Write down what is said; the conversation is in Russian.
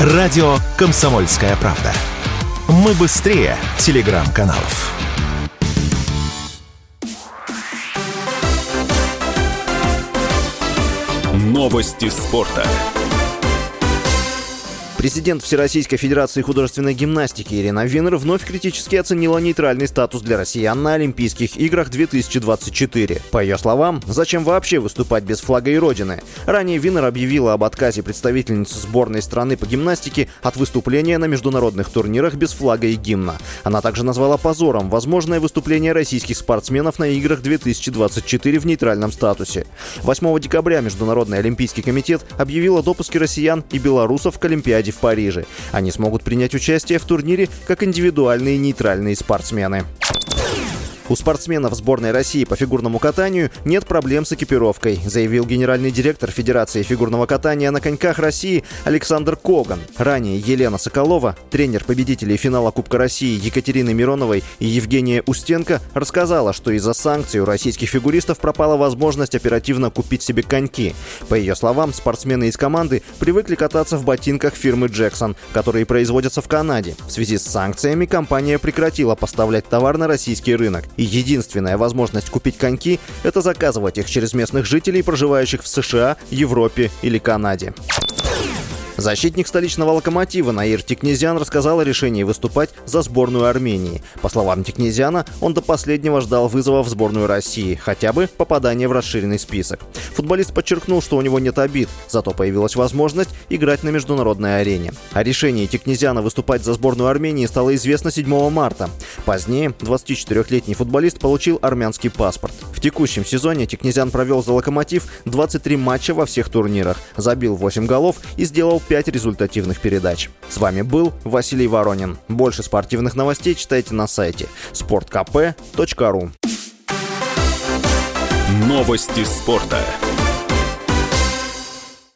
Радио «Комсомольская правда». Мы быстрее телеграм-каналов. Новости спорта. Президент Всероссийской Федерации художественной гимнастики Ирина Винер вновь критически оценила нейтральный статус для россиян на Олимпийских играх 2024. По ее словам, зачем вообще выступать без флага и родины? Ранее Винер объявила об отказе представительницы сборной страны по гимнастике от выступления на международных турнирах без флага и гимна. Она также назвала позором возможное выступление российских спортсменов на играх 2024 в нейтральном статусе. 8 декабря Международный Олимпийский комитет объявил о допуске россиян и белорусов к Олимпиаде в Париже. Они смогут принять участие в турнире как индивидуальные нейтральные спортсмены. У спортсменов сборной России по фигурному катанию нет проблем с экипировкой, заявил генеральный директор Федерации фигурного катания на коньках России Александр Коган. Ранее Елена Соколова, тренер победителей финала Кубка России Екатерины Мироновой и Евгения Устенко, рассказала, что из-за санкций у российских фигуристов пропала возможность оперативно купить себе коньки. По ее словам, спортсмены из команды привыкли кататься в ботинках фирмы Джексон, которые производятся в Канаде. В связи с санкциями компания прекратила поставлять товар на российский рынок. Единственная возможность купить коньки – это заказывать их через местных жителей, проживающих в США, Европе или Канаде. Защитник столичного локомотива Наир Тикнезиан рассказал о решении выступать за сборную Армении. По словам Тикнезиана, он до последнего ждал вызова в сборную России, хотя бы попадания в расширенный список. Футболист подчеркнул, что у него нет обид, зато появилась возможность играть на международной арене. О решении Тикнезиана выступать за сборную Армении стало известно 7 марта. Позднее 24-летний футболист получил армянский паспорт. В текущем сезоне Тикнезиан провел за «Локомотив» 23 матча во всех турнирах, забил 8 голов и сделал 5 результативных передач. С вами был Василий Воронин. Больше спортивных новостей читайте на сайте sportkp.ru Новости спорта.